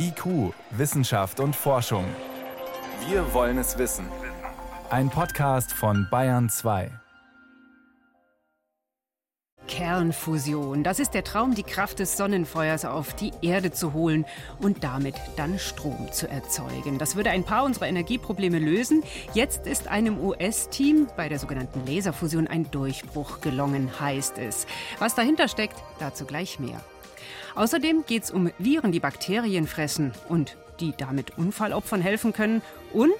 IQ, Wissenschaft und Forschung. Wir wollen es wissen. Ein Podcast von Bayern 2. Kernfusion. Das ist der Traum, die Kraft des Sonnenfeuers auf die Erde zu holen und damit dann Strom zu erzeugen. Das würde ein paar unserer Energieprobleme lösen. Jetzt ist einem US-Team bei der sogenannten Laserfusion ein Durchbruch gelungen, heißt es. Was dahinter steckt, dazu gleich mehr. Außerdem geht es um Viren, die Bakterien fressen und die damit Unfallopfern helfen können. Und.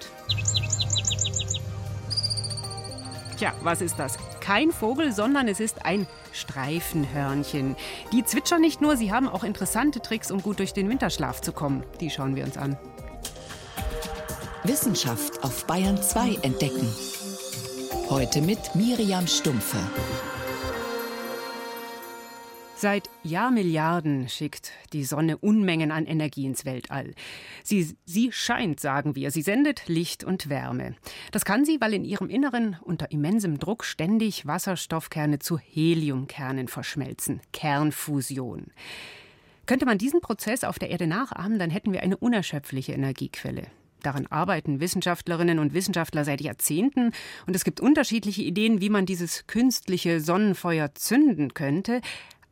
Tja, was ist das? Kein Vogel, sondern es ist ein Streifenhörnchen. Die zwitschern nicht nur, sie haben auch interessante Tricks, um gut durch den Winterschlaf zu kommen. Die schauen wir uns an. Wissenschaft auf Bayern 2 entdecken. Heute mit Miriam Stumpfe. Seit Jahrmilliarden schickt die Sonne Unmengen an Energie ins Weltall. Sie, sie scheint, sagen wir, sie sendet Licht und Wärme. Das kann sie, weil in ihrem Inneren unter immensem Druck ständig Wasserstoffkerne zu Heliumkernen verschmelzen. Kernfusion. Könnte man diesen Prozess auf der Erde nachahmen, dann hätten wir eine unerschöpfliche Energiequelle. Daran arbeiten Wissenschaftlerinnen und Wissenschaftler seit Jahrzehnten und es gibt unterschiedliche Ideen, wie man dieses künstliche Sonnenfeuer zünden könnte.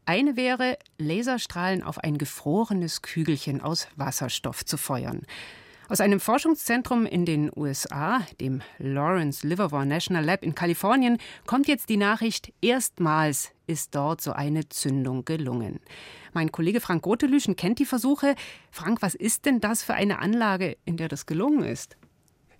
Eine wäre, Laserstrahlen auf ein gefrorenes Kügelchen aus Wasserstoff zu feuern. Aus einem Forschungszentrum in den USA, dem Lawrence Livermore National Lab in Kalifornien, kommt jetzt die Nachricht, erstmals ist dort so eine Zündung gelungen. Mein Kollege Frank Gotelüschen kennt die Versuche. Frank, was ist denn das für eine Anlage, in der das gelungen ist?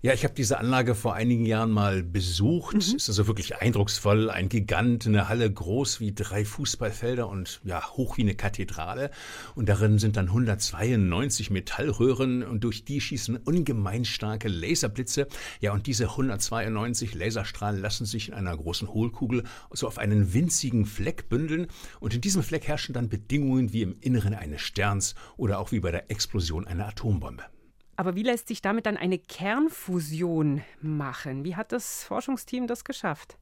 Ja, ich habe diese Anlage vor einigen Jahren mal besucht. Mhm. Ist also wirklich eindrucksvoll. Ein Gigant, eine Halle groß wie drei Fußballfelder und ja, hoch wie eine Kathedrale. Und darin sind dann 192 Metallröhren und durch die schießen ungemein starke Laserblitze. Ja, und diese 192 Laserstrahlen lassen sich in einer großen Hohlkugel so auf einen winzigen Fleck bündeln. Und in diesem Fleck herrschen dann Bedingungen wie im Inneren eines Sterns oder auch wie bei der Explosion einer Atombombe. Aber wie lässt sich damit dann eine Kernfusion machen? Wie hat das Forschungsteam das geschafft?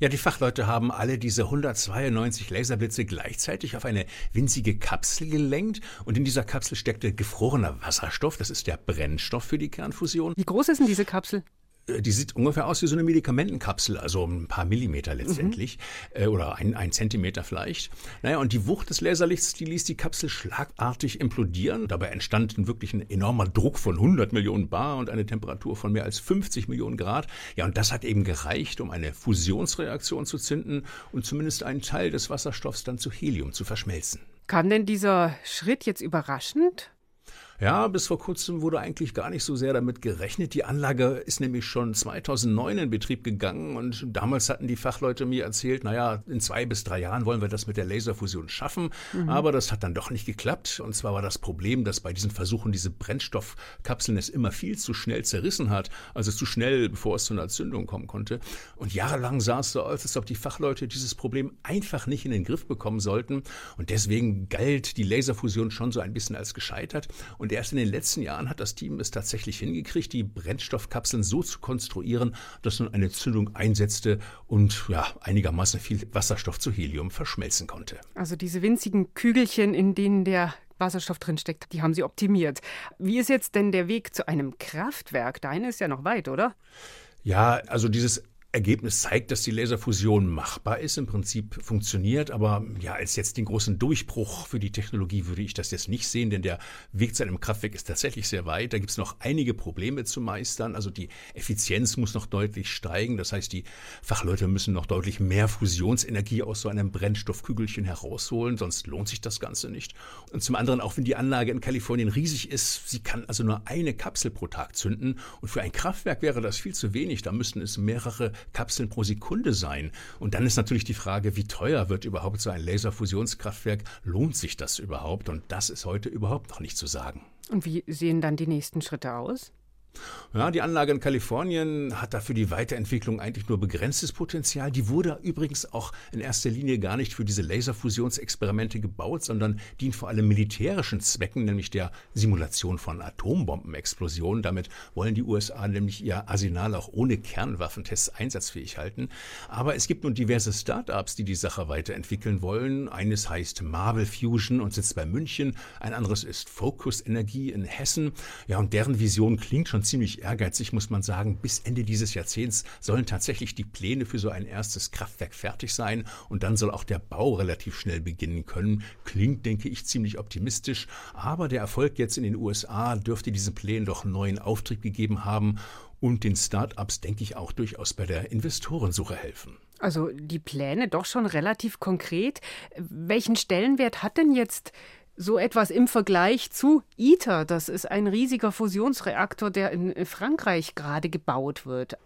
Ja, die Fachleute haben alle diese 192 Laserblitze gleichzeitig auf eine winzige Kapsel gelenkt und in dieser Kapsel steckte gefrorener Wasserstoff, das ist der Brennstoff für die Kernfusion. Wie groß ist denn diese Kapsel? Äh, die sieht ungefähr aus wie so eine Medikamentenkapsel, also ein paar Millimeter letztendlich mhm. äh, oder ein, ein Zentimeter vielleicht. Naja, und die Wucht des Laserlichts, die ließ die Kapsel schlagartig implodieren. Dabei entstand wirklich ein enormer Druck von 100 Millionen Bar und eine Temperatur von mehr als 50 Millionen Grad. Ja, und das hat eben gereicht, um eine Fusionsreaktion zu zünden und zumindest einen Teil des Wasserstoffs dann zu Helium zu verschmelzen. Kam denn dieser Schritt jetzt überraschend? Ja, bis vor kurzem wurde eigentlich gar nicht so sehr damit gerechnet. Die Anlage ist nämlich schon 2009 in Betrieb gegangen und damals hatten die Fachleute mir erzählt, naja, in zwei bis drei Jahren wollen wir das mit der Laserfusion schaffen. Mhm. Aber das hat dann doch nicht geklappt. Und zwar war das Problem, dass bei diesen Versuchen diese Brennstoffkapseln es immer viel zu schnell zerrissen hat. Also zu schnell, bevor es zu einer Zündung kommen konnte. Und jahrelang sah es so aus, als ob die Fachleute dieses Problem einfach nicht in den Griff bekommen sollten. Und deswegen galt die Laserfusion schon so ein bisschen als gescheitert. Und und erst in den letzten Jahren hat das Team es tatsächlich hingekriegt, die Brennstoffkapseln so zu konstruieren, dass nun eine Zündung einsetzte und ja, einigermaßen viel Wasserstoff zu Helium verschmelzen konnte. Also diese winzigen Kügelchen, in denen der Wasserstoff drinsteckt, die haben sie optimiert. Wie ist jetzt denn der Weg zu einem Kraftwerk? Deine ist ja noch weit, oder? Ja, also dieses Ergebnis zeigt, dass die Laserfusion machbar ist, im Prinzip funktioniert, aber ja, als jetzt den großen Durchbruch für die Technologie würde ich das jetzt nicht sehen, denn der Weg zu einem Kraftwerk ist tatsächlich sehr weit. Da gibt es noch einige Probleme zu meistern. Also die Effizienz muss noch deutlich steigen. Das heißt, die Fachleute müssen noch deutlich mehr Fusionsenergie aus so einem Brennstoffkügelchen herausholen, sonst lohnt sich das Ganze nicht. Und zum anderen, auch wenn die Anlage in Kalifornien riesig ist, sie kann also nur eine Kapsel pro Tag zünden. Und für ein Kraftwerk wäre das viel zu wenig. Da müssten es mehrere Kapseln pro Sekunde sein. Und dann ist natürlich die Frage, wie teuer wird überhaupt so ein Laserfusionskraftwerk? Lohnt sich das überhaupt? Und das ist heute überhaupt noch nicht zu sagen. Und wie sehen dann die nächsten Schritte aus? Ja, die Anlage in Kalifornien hat dafür die Weiterentwicklung eigentlich nur begrenztes Potenzial. Die wurde übrigens auch in erster Linie gar nicht für diese Laserfusionsexperimente gebaut, sondern dient vor allem militärischen Zwecken, nämlich der Simulation von Atombombenexplosionen. Damit wollen die USA nämlich ihr Arsenal auch ohne Kernwaffentests einsatzfähig halten. Aber es gibt nun diverse Start-ups, die die Sache weiterentwickeln wollen. Eines heißt Marvel Fusion und sitzt bei München. Ein anderes ist Focus Energie in Hessen. Ja, und deren Vision klingt schon ziemlich ehrgeizig, muss man sagen. Bis Ende dieses Jahrzehnts sollen tatsächlich die Pläne für so ein erstes Kraftwerk fertig sein und dann soll auch der Bau relativ schnell beginnen können. Klingt, denke ich, ziemlich optimistisch, aber der Erfolg jetzt in den USA dürfte diesen Plänen doch neuen Auftrieb gegeben haben und den Start-ups, denke ich, auch durchaus bei der Investorensuche helfen. Also die Pläne doch schon relativ konkret. Welchen Stellenwert hat denn jetzt so etwas im Vergleich zu ITER. Das ist ein riesiger Fusionsreaktor, der in Frankreich gerade gebaut wird.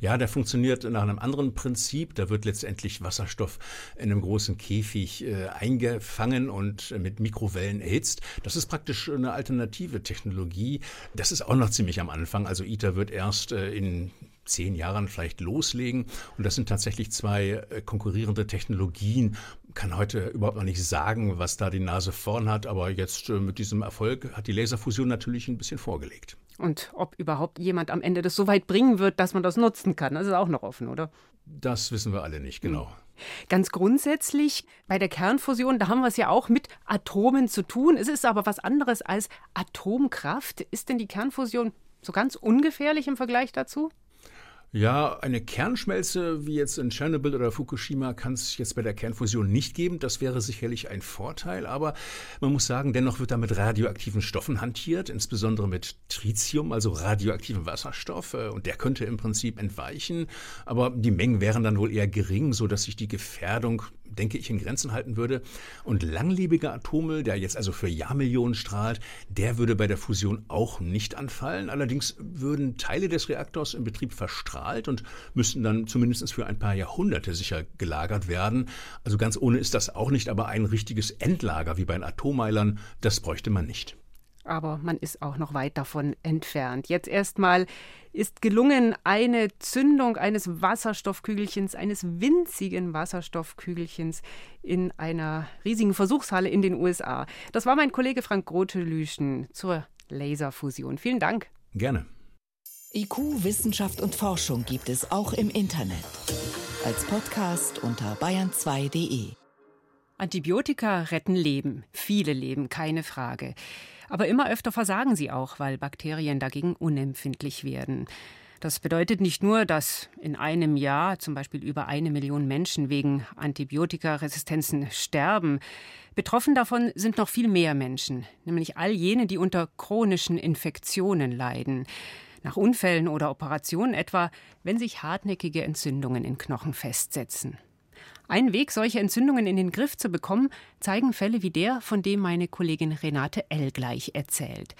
Ja, der funktioniert nach einem anderen Prinzip. Da wird letztendlich Wasserstoff in einem großen Käfig äh, eingefangen und mit Mikrowellen erhitzt. Das ist praktisch eine alternative Technologie. Das ist auch noch ziemlich am Anfang. Also ITER wird erst äh, in zehn Jahren vielleicht loslegen. Und das sind tatsächlich zwei äh, konkurrierende Technologien. Kann heute überhaupt noch nicht sagen, was da die Nase vorn hat, aber jetzt äh, mit diesem Erfolg hat die Laserfusion natürlich ein bisschen vorgelegt. Und ob überhaupt jemand am Ende das so weit bringen wird, dass man das nutzen kann, das ist auch noch offen, oder? Das wissen wir alle nicht, genau. Hm. Ganz grundsätzlich bei der Kernfusion, da haben wir es ja auch mit Atomen zu tun. Es ist aber was anderes als Atomkraft. Ist denn die Kernfusion so ganz ungefährlich im Vergleich dazu? Ja, eine Kernschmelze wie jetzt in Tschernobyl oder Fukushima kann es jetzt bei der Kernfusion nicht geben. Das wäre sicherlich ein Vorteil, aber man muss sagen, dennoch wird da mit radioaktiven Stoffen hantiert, insbesondere mit Tritium, also radioaktivem Wasserstoff, äh, und der könnte im Prinzip entweichen, aber die Mengen wären dann wohl eher gering, so dass sich die Gefährdung denke ich, in Grenzen halten würde. Und langlebiger Atommüll, der jetzt also für Jahrmillionen strahlt, der würde bei der Fusion auch nicht anfallen. Allerdings würden Teile des Reaktors im Betrieb verstrahlt und müssten dann zumindest für ein paar Jahrhunderte sicher gelagert werden. Also ganz ohne ist das auch nicht, aber ein richtiges Endlager wie bei den Atommeilern, das bräuchte man nicht aber man ist auch noch weit davon entfernt. Jetzt erstmal ist gelungen eine Zündung eines Wasserstoffkügelchens, eines winzigen Wasserstoffkügelchens in einer riesigen Versuchshalle in den USA. Das war mein Kollege Frank Grote-Lüschen zur Laserfusion. Vielen Dank. Gerne. IQ, Wissenschaft und Forschung gibt es auch im Internet. Als Podcast unter bayern2.de. Antibiotika retten Leben, viele Leben, keine Frage. Aber immer öfter versagen sie auch, weil Bakterien dagegen unempfindlich werden. Das bedeutet nicht nur, dass in einem Jahr zum Beispiel über eine Million Menschen wegen Antibiotikaresistenzen sterben. Betroffen davon sind noch viel mehr Menschen, nämlich all jene, die unter chronischen Infektionen leiden. Nach Unfällen oder Operationen etwa, wenn sich hartnäckige Entzündungen in Knochen festsetzen. Ein Weg, solche Entzündungen in den Griff zu bekommen, zeigen Fälle wie der, von dem meine Kollegin Renate L. gleich erzählt.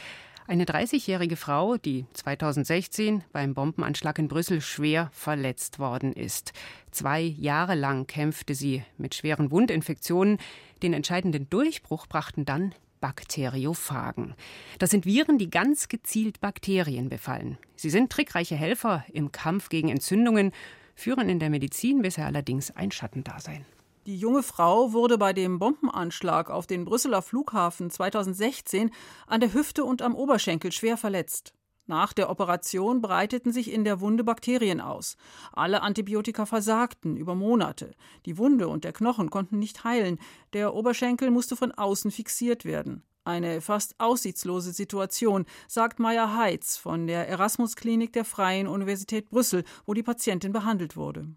Eine 30-jährige Frau, die 2016 beim Bombenanschlag in Brüssel schwer verletzt worden ist. Zwei Jahre lang kämpfte sie mit schweren Wundinfektionen. Den entscheidenden Durchbruch brachten dann Bakteriophagen. Das sind Viren, die ganz gezielt Bakterien befallen. Sie sind trickreiche Helfer im Kampf gegen Entzündungen führen in der Medizin bisher allerdings ein Schattendasein. Die junge Frau wurde bei dem Bombenanschlag auf den Brüsseler Flughafen 2016 an der Hüfte und am Oberschenkel schwer verletzt. Nach der Operation breiteten sich in der Wunde Bakterien aus. Alle Antibiotika versagten über Monate. Die Wunde und der Knochen konnten nicht heilen. Der Oberschenkel musste von außen fixiert werden. Eine fast aussichtslose Situation, sagt Maya Heitz von der Erasmus-Klinik der Freien Universität Brüssel, wo die Patientin behandelt wurde.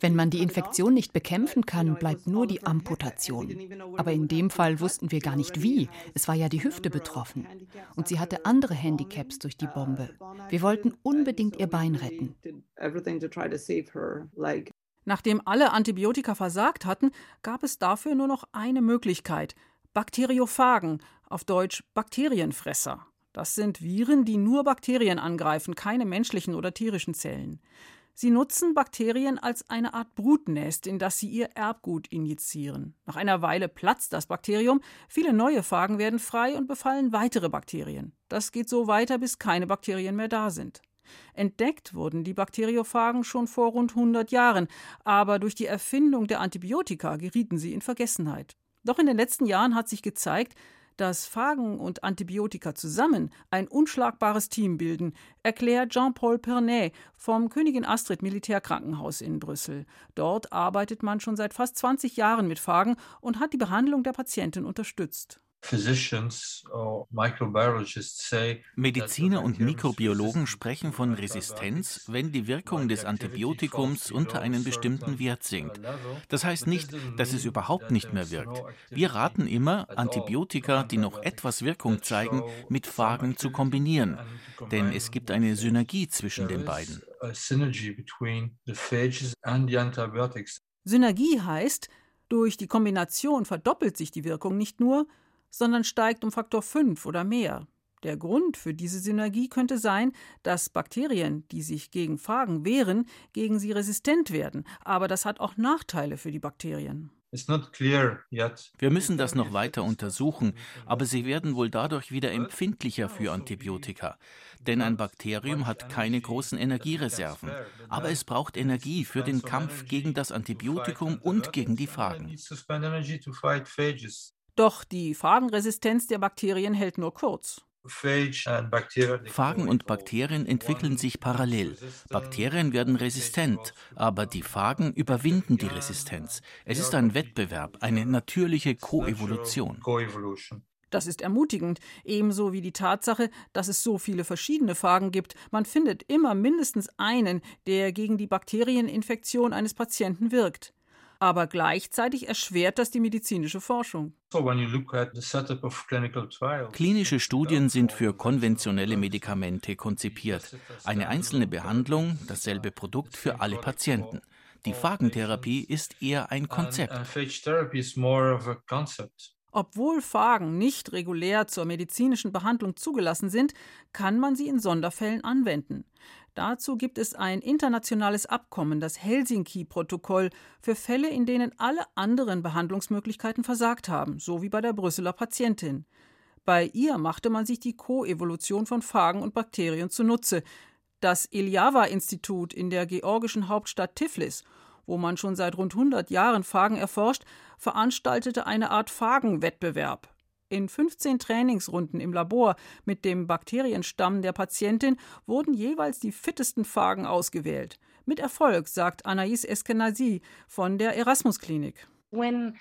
Wenn man die Infektion nicht bekämpfen kann, bleibt nur die Amputation. Aber in dem Fall wussten wir gar nicht wie. Es war ja die Hüfte betroffen. Und sie hatte andere Handicaps durch die Bombe. Wir wollten unbedingt ihr Bein retten. Nachdem alle Antibiotika versagt hatten, gab es dafür nur noch eine Möglichkeit: Bakteriophagen, auf Deutsch Bakterienfresser. Das sind Viren, die nur Bakterien angreifen, keine menschlichen oder tierischen Zellen. Sie nutzen Bakterien als eine Art Brutnest, in das sie ihr Erbgut injizieren. Nach einer Weile platzt das Bakterium, viele neue Phagen werden frei und befallen weitere Bakterien. Das geht so weiter, bis keine Bakterien mehr da sind. Entdeckt wurden die Bakteriophagen schon vor rund 100 Jahren, aber durch die Erfindung der Antibiotika gerieten sie in Vergessenheit. Doch in den letzten Jahren hat sich gezeigt, dass Phagen und Antibiotika zusammen ein unschlagbares Team bilden, erklärt Jean-Paul Pernet vom Königin Astrid Militärkrankenhaus in Brüssel. Dort arbeitet man schon seit fast 20 Jahren mit Phagen und hat die Behandlung der Patienten unterstützt. Mediziner und Mikrobiologen sprechen von Resistenz, wenn die Wirkung des Antibiotikums unter einen bestimmten Wert sinkt. Das heißt nicht, dass es überhaupt nicht mehr wirkt. Wir raten immer, Antibiotika, die noch etwas Wirkung zeigen, mit Phagen zu kombinieren, denn es gibt eine Synergie zwischen den beiden. Synergie heißt, durch die Kombination verdoppelt sich die Wirkung nicht nur, sondern steigt um Faktor 5 oder mehr. Der Grund für diese Synergie könnte sein, dass Bakterien, die sich gegen Phagen wehren, gegen sie resistent werden. Aber das hat auch Nachteile für die Bakterien. Wir müssen das noch weiter untersuchen, aber sie werden wohl dadurch wieder empfindlicher für Antibiotika. Denn ein Bakterium hat keine großen Energiereserven. Aber es braucht Energie für den Kampf gegen das Antibiotikum und gegen die Phagen. Doch die Phagenresistenz der Bakterien hält nur kurz. Phagen und Bakterien entwickeln sich parallel. Bakterien werden resistent, aber die Phagen überwinden die Resistenz. Es ist ein Wettbewerb, eine natürliche Koevolution. Das ist ermutigend, ebenso wie die Tatsache, dass es so viele verschiedene Phagen gibt. Man findet immer mindestens einen, der gegen die Bakterieninfektion eines Patienten wirkt aber gleichzeitig erschwert das die medizinische Forschung. Klinische Studien sind für konventionelle Medikamente konzipiert. Eine einzelne Behandlung, dasselbe Produkt für alle Patienten. Die Phagentherapie ist eher ein Konzept. Obwohl Phagen nicht regulär zur medizinischen Behandlung zugelassen sind, kann man sie in Sonderfällen anwenden. Dazu gibt es ein internationales Abkommen, das Helsinki-Protokoll, für Fälle, in denen alle anderen Behandlungsmöglichkeiten versagt haben, so wie bei der Brüsseler Patientin. Bei ihr machte man sich die Koevolution von Phagen und Bakterien zunutze. Das Iljava-Institut in der georgischen Hauptstadt Tiflis, wo man schon seit rund 100 Jahren Phagen erforscht, veranstaltete eine Art Phagenwettbewerb. In 15 Trainingsrunden im Labor mit dem Bakterienstamm der Patientin wurden jeweils die fittesten Phagen ausgewählt. Mit Erfolg, sagt Anaïs Eskenazi von der Erasmus Klinik. Im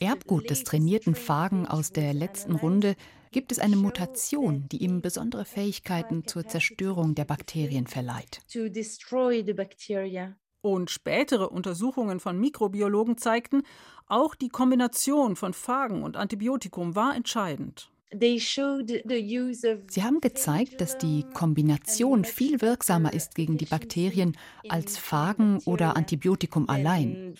Erbgut des trainierten Phagen aus der letzten Runde gibt es eine Mutation, die ihm besondere Fähigkeiten zur Zerstörung der Bakterien verleiht. Und spätere Untersuchungen von Mikrobiologen zeigten, auch die Kombination von Phagen und Antibiotikum war entscheidend. Sie haben gezeigt, dass die Kombination viel wirksamer ist gegen die Bakterien als Phagen oder Antibiotikum allein.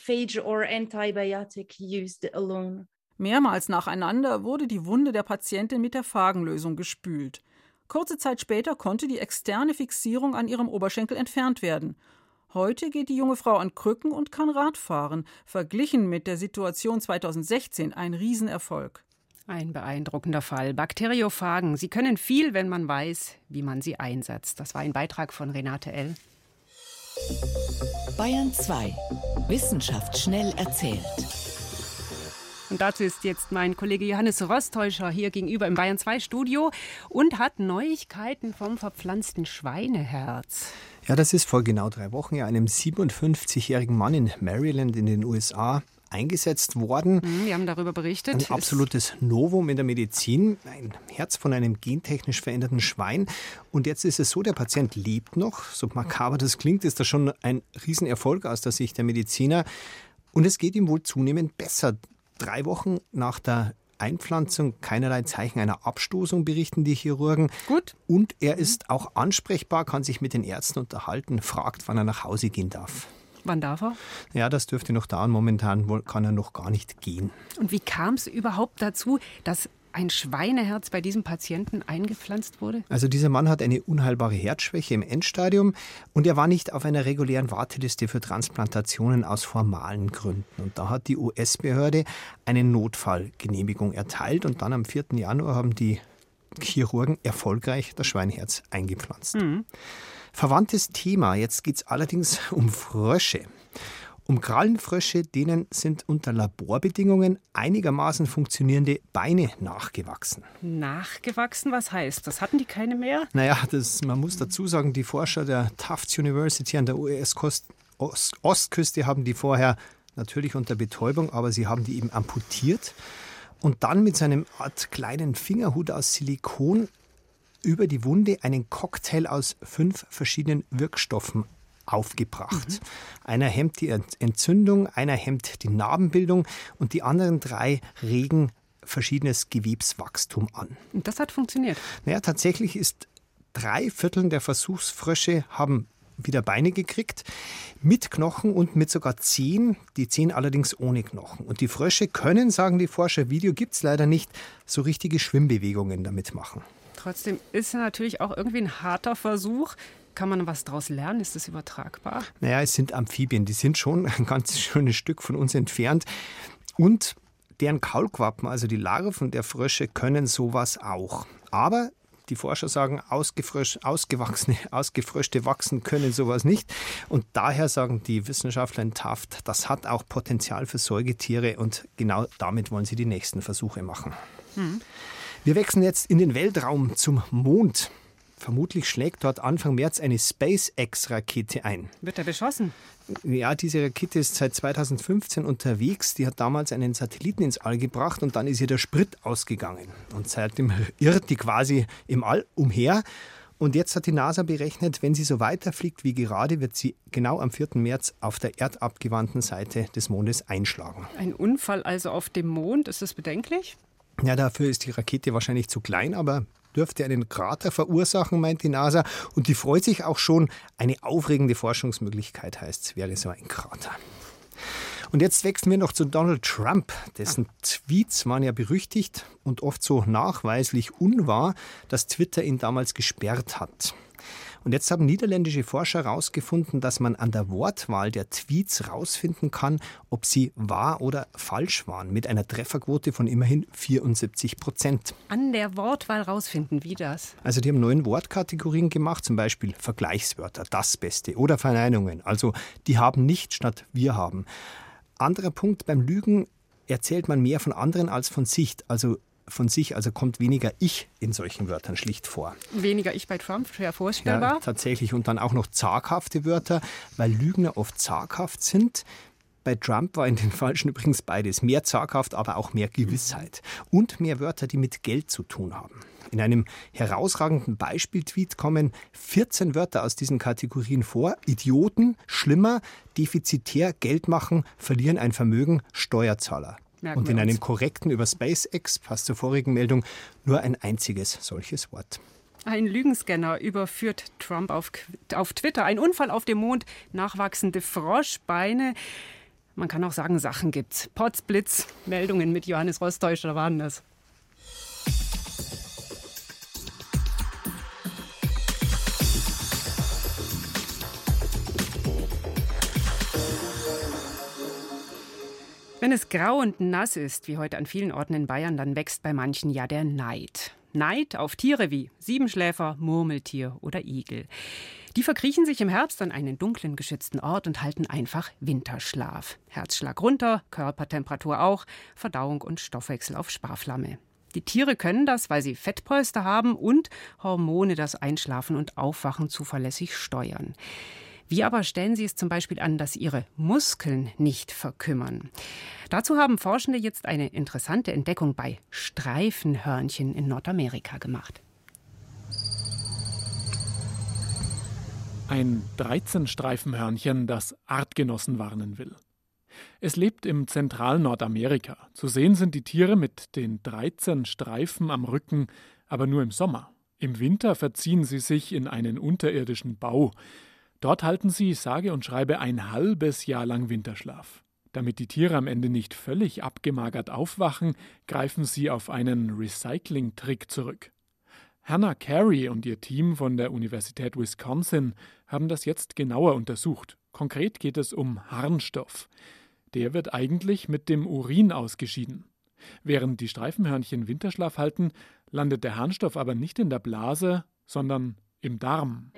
Mehrmals nacheinander wurde die Wunde der Patientin mit der Phagenlösung gespült. Kurze Zeit später konnte die externe Fixierung an ihrem Oberschenkel entfernt werden. Heute geht die junge Frau an Krücken und kann Radfahren. Verglichen mit der Situation 2016 ein Riesenerfolg. Ein beeindruckender Fall. Bakteriophagen. Sie können viel, wenn man weiß, wie man sie einsetzt. Das war ein Beitrag von Renate L. Bayern 2. Wissenschaft schnell erzählt. Und dazu ist jetzt mein Kollege Johannes Rostäuscher hier gegenüber im Bayern 2 Studio und hat Neuigkeiten vom verpflanzten Schweineherz. Ja, das ist vor genau drei Wochen ja einem 57-jährigen Mann in Maryland in den USA eingesetzt worden. Mhm, wir haben darüber berichtet. Ein absolutes Novum in der Medizin. Ein Herz von einem gentechnisch veränderten Schwein. Und jetzt ist es so, der Patient lebt noch. So makaber das klingt, ist das schon ein Riesenerfolg aus der Sicht der Mediziner. Und es geht ihm wohl zunehmend besser drei Wochen nach der Einpflanzung keinerlei Zeichen einer Abstoßung, berichten die Chirurgen. Gut. Und er ist auch ansprechbar, kann sich mit den Ärzten unterhalten, fragt, wann er nach Hause gehen darf. Wann darf er? Ja, das dürfte noch dauern. Momentan kann er noch gar nicht gehen. Und wie kam es überhaupt dazu, dass ein Schweineherz bei diesem Patienten eingepflanzt wurde? Also dieser Mann hat eine unheilbare Herzschwäche im Endstadium und er war nicht auf einer regulären Warteliste für Transplantationen aus formalen Gründen. Und da hat die US-Behörde eine Notfallgenehmigung erteilt und dann am 4. Januar haben die Chirurgen erfolgreich das Schweineherz eingepflanzt. Mhm. Verwandtes Thema, jetzt geht es allerdings um Frösche. Um Krallenfrösche, denen sind unter Laborbedingungen einigermaßen funktionierende Beine nachgewachsen. Nachgewachsen, was heißt das? Hatten die keine mehr? Naja, das, man muss dazu sagen, die Forscher der Tufts University an der US-Ostküste haben die vorher natürlich unter Betäubung, aber sie haben die eben amputiert und dann mit seinem Art kleinen Fingerhut aus Silikon über die Wunde einen Cocktail aus fünf verschiedenen Wirkstoffen aufgebracht. Mhm. Einer hemmt die Entzündung, einer hemmt die Narbenbildung und die anderen drei regen verschiedenes Gewebswachstum an. Und das hat funktioniert? Naja, tatsächlich ist drei Viertel der Versuchsfrösche haben wieder Beine gekriegt, mit Knochen und mit sogar Zehen, die Zehen allerdings ohne Knochen. Und die Frösche können, sagen die Forscher, Video gibt es leider nicht, so richtige Schwimmbewegungen damit machen. Trotzdem ist es natürlich auch irgendwie ein harter Versuch. Kann man was daraus lernen? Ist das übertragbar? Naja, es sind Amphibien, die sind schon ein ganz schönes Stück von uns entfernt. Und deren Kaulquappen, also die Larven der Frösche, können sowas auch. Aber die Forscher sagen, ausgewachsene, ausgefröschte wachsen können sowas nicht. Und daher sagen die Wissenschaftler in Taft, das hat auch Potenzial für Säugetiere und genau damit wollen sie die nächsten Versuche machen. Mhm. Wir wechseln jetzt in den Weltraum zum Mond. Vermutlich schlägt dort Anfang März eine SpaceX-Rakete ein. Wird er beschossen? Ja, diese Rakete ist seit 2015 unterwegs. Die hat damals einen Satelliten ins All gebracht und dann ist ihr der Sprit ausgegangen. Und seitdem irrt die quasi im All umher. Und jetzt hat die NASA berechnet, wenn sie so weiterfliegt wie gerade, wird sie genau am 4. März auf der erdabgewandten Seite des Mondes einschlagen. Ein Unfall also auf dem Mond, ist das bedenklich? Ja, dafür ist die Rakete wahrscheinlich zu klein, aber dürfte einen Krater verursachen, meint die NASA. Und die freut sich auch schon. Eine aufregende Forschungsmöglichkeit heißt wäre so ein Krater. Und jetzt wechseln wir noch zu Donald Trump. Dessen Tweets waren ja berüchtigt und oft so nachweislich unwahr, dass Twitter ihn damals gesperrt hat. Und jetzt haben niederländische Forscher herausgefunden, dass man an der Wortwahl der Tweets herausfinden kann, ob sie wahr oder falsch waren, mit einer Trefferquote von immerhin 74 Prozent. An der Wortwahl herausfinden, wie das? Also die haben neun Wortkategorien gemacht, zum Beispiel Vergleichswörter, das Beste oder Verneinungen. Also die haben nicht statt wir haben. Anderer Punkt beim Lügen erzählt man mehr von anderen als von sich. Also von sich, also kommt weniger Ich in solchen Wörtern schlicht vor. Weniger Ich bei Trump, schwer vorstellbar. Ja, tatsächlich. Und dann auch noch zaghafte Wörter, weil Lügner oft zaghaft sind. Bei Trump war in den Falschen übrigens beides. Mehr zaghaft, aber auch mehr Gewissheit. Und mehr Wörter, die mit Geld zu tun haben. In einem herausragenden Beispieltweet kommen 14 Wörter aus diesen Kategorien vor. Idioten, schlimmer, defizitär, Geld machen, verlieren ein Vermögen, Steuerzahler. Merken und in einem korrekten über SpaceX, passt zur vorigen Meldung, nur ein einziges solches Wort. Ein Lügenscanner überführt Trump auf, auf Twitter. Ein Unfall auf dem Mond, nachwachsende Froschbeine. Man kann auch sagen, Sachen gibt's. Potzblitz, Meldungen mit Johannes Rostäuscher waren das. Wenn es grau und nass ist, wie heute an vielen Orten in Bayern, dann wächst bei manchen ja der Neid. Neid auf Tiere wie Siebenschläfer, Murmeltier oder Igel. Die verkriechen sich im Herbst an einen dunklen, geschützten Ort und halten einfach Winterschlaf. Herzschlag runter, Körpertemperatur auch, Verdauung und Stoffwechsel auf Sparflamme. Die Tiere können das, weil sie Fettpolster haben und Hormone das Einschlafen und Aufwachen zuverlässig steuern. Wie aber stellen Sie es zum Beispiel an, dass Ihre Muskeln nicht verkümmern? Dazu haben Forschende jetzt eine interessante Entdeckung bei Streifenhörnchen in Nordamerika gemacht. Ein 13-Streifenhörnchen, das Artgenossen warnen will. Es lebt im zentralen Nordamerika. Zu sehen sind die Tiere mit den 13 Streifen am Rücken, aber nur im Sommer. Im Winter verziehen sie sich in einen unterirdischen Bau. Dort halten sie, sage und schreibe, ein halbes Jahr lang Winterschlaf. Damit die Tiere am Ende nicht völlig abgemagert aufwachen, greifen sie auf einen Recycling-Trick zurück. Hannah Carey und ihr Team von der Universität Wisconsin haben das jetzt genauer untersucht. Konkret geht es um Harnstoff. Der wird eigentlich mit dem Urin ausgeschieden. Während die Streifenhörnchen Winterschlaf halten, landet der Harnstoff aber nicht in der Blase, sondern im Darm.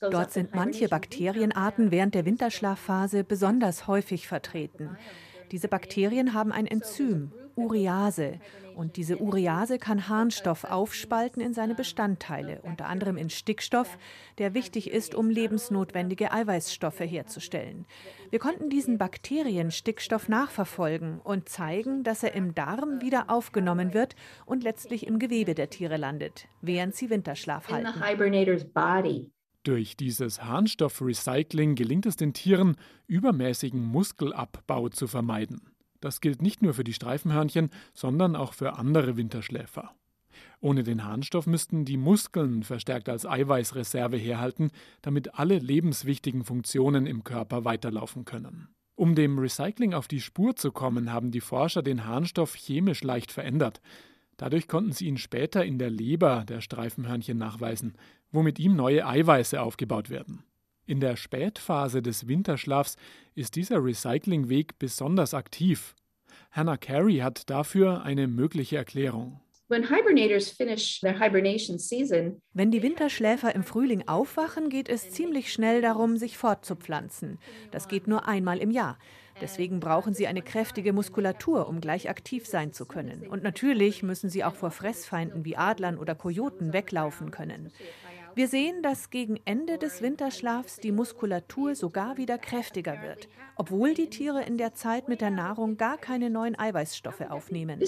Dort sind manche Bakterienarten während der Winterschlafphase besonders häufig vertreten. Diese Bakterien haben ein Enzym, Urease. Und diese Urease kann Harnstoff aufspalten in seine Bestandteile, unter anderem in Stickstoff, der wichtig ist, um lebensnotwendige Eiweißstoffe herzustellen. Wir konnten diesen Bakterien Stickstoff nachverfolgen und zeigen, dass er im Darm wieder aufgenommen wird und letztlich im Gewebe der Tiere landet, während sie Winterschlaf halten. Durch dieses Harnstoffrecycling gelingt es den Tieren, übermäßigen Muskelabbau zu vermeiden. Das gilt nicht nur für die Streifenhörnchen, sondern auch für andere Winterschläfer. Ohne den Harnstoff müssten die Muskeln verstärkt als Eiweißreserve herhalten, damit alle lebenswichtigen Funktionen im Körper weiterlaufen können. Um dem Recycling auf die Spur zu kommen, haben die Forscher den Harnstoff chemisch leicht verändert. Dadurch konnten sie ihn später in der Leber der Streifenhörnchen nachweisen, wo mit ihm neue Eiweiße aufgebaut werden. In der Spätphase des Winterschlafs ist dieser Recyclingweg besonders aktiv. Hannah Carey hat dafür eine mögliche Erklärung. Wenn die Winterschläfer im Frühling aufwachen, geht es ziemlich schnell darum, sich fortzupflanzen. Das geht nur einmal im Jahr. Deswegen brauchen sie eine kräftige Muskulatur, um gleich aktiv sein zu können. Und natürlich müssen sie auch vor Fressfeinden wie Adlern oder Kojoten weglaufen können. Wir sehen, dass gegen Ende des Winterschlafs die Muskulatur sogar wieder kräftiger wird, obwohl die Tiere in der Zeit mit der Nahrung gar keine neuen Eiweißstoffe aufnehmen.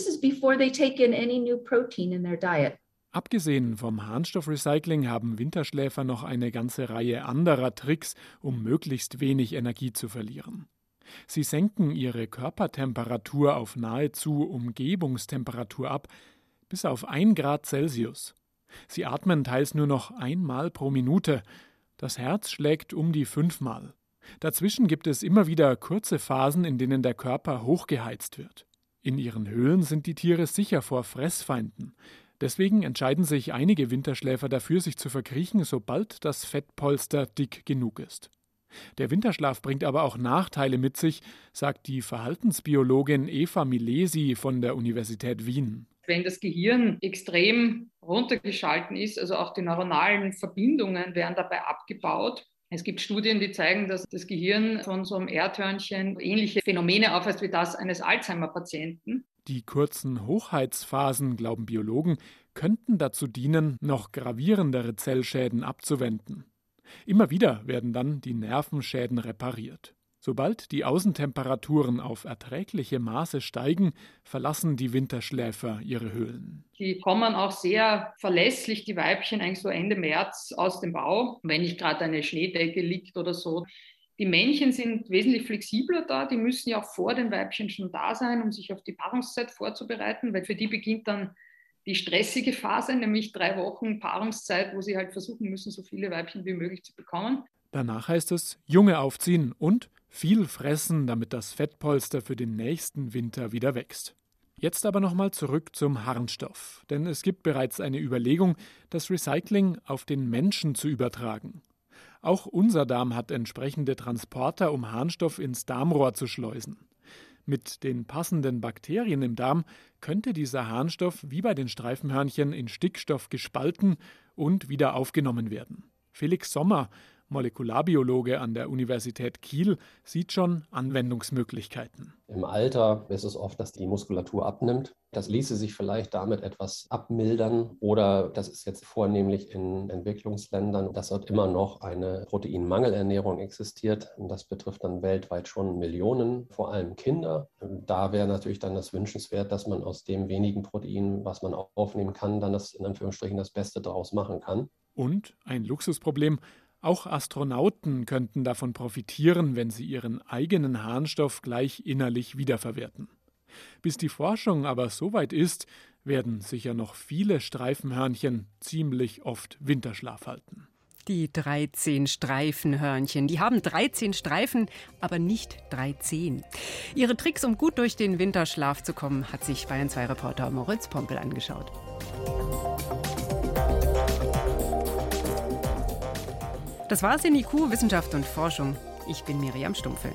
Abgesehen vom Harnstoffrecycling haben Winterschläfer noch eine ganze Reihe anderer Tricks, um möglichst wenig Energie zu verlieren. Sie senken ihre Körpertemperatur auf nahezu Umgebungstemperatur ab, bis auf 1 Grad Celsius. Sie atmen teils nur noch einmal pro Minute. Das Herz schlägt um die fünfmal. Dazwischen gibt es immer wieder kurze Phasen, in denen der Körper hochgeheizt wird. In ihren Höhlen sind die Tiere sicher vor Fressfeinden. Deswegen entscheiden sich einige Winterschläfer dafür, sich zu verkriechen, sobald das Fettpolster dick genug ist. Der Winterschlaf bringt aber auch Nachteile mit sich, sagt die Verhaltensbiologin Eva Milesi von der Universität Wien wenn das Gehirn extrem runtergeschalten ist, also auch die neuronalen Verbindungen werden dabei abgebaut. Es gibt Studien, die zeigen, dass das Gehirn von so einem Erdhörnchen ähnliche Phänomene aufweist wie das eines Alzheimer-Patienten. Die kurzen Hochheitsphasen, glauben Biologen, könnten dazu dienen, noch gravierendere Zellschäden abzuwenden. Immer wieder werden dann die Nervenschäden repariert. Sobald die Außentemperaturen auf erträgliche Maße steigen, verlassen die Winterschläfer ihre Höhlen. Die kommen auch sehr verlässlich, die Weibchen, eigentlich so Ende März aus dem Bau, wenn nicht gerade eine Schneedecke liegt oder so. Die Männchen sind wesentlich flexibler da, die müssen ja auch vor den Weibchen schon da sein, um sich auf die Paarungszeit vorzubereiten, weil für die beginnt dann die stressige Phase, nämlich drei Wochen Paarungszeit, wo sie halt versuchen müssen, so viele Weibchen wie möglich zu bekommen. Danach heißt es Junge aufziehen und viel fressen, damit das Fettpolster für den nächsten Winter wieder wächst. Jetzt aber nochmal zurück zum Harnstoff, denn es gibt bereits eine Überlegung, das Recycling auf den Menschen zu übertragen. Auch unser Darm hat entsprechende Transporter, um Harnstoff ins Darmrohr zu schleusen. Mit den passenden Bakterien im Darm könnte dieser Harnstoff wie bei den Streifenhörnchen in Stickstoff gespalten und wieder aufgenommen werden. Felix Sommer Molekularbiologe an der Universität Kiel, sieht schon Anwendungsmöglichkeiten. Im Alter ist es oft, dass die Muskulatur abnimmt. Das ließe sich vielleicht damit etwas abmildern oder das ist jetzt vornehmlich in Entwicklungsländern, dass dort immer noch eine Proteinmangelernährung existiert. Und das betrifft dann weltweit schon Millionen, vor allem Kinder. Da wäre natürlich dann das wünschenswert, dass man aus dem wenigen Protein, was man aufnehmen kann, dann das in Anführungsstrichen das Beste daraus machen kann. Und ein Luxusproblem, auch Astronauten könnten davon profitieren, wenn sie ihren eigenen Harnstoff gleich innerlich wiederverwerten. Bis die Forschung aber so weit ist, werden sicher noch viele Streifenhörnchen ziemlich oft Winterschlaf halten. Die 13 Streifenhörnchen. Die haben 13 Streifen, aber nicht 13. Ihre Tricks, um gut durch den Winterschlaf zu kommen, hat sich Bayern 2 Reporter Moritz Pompel angeschaut. Das war Sinikuh Wissenschaft und Forschung. Ich bin Miriam Stumpfel.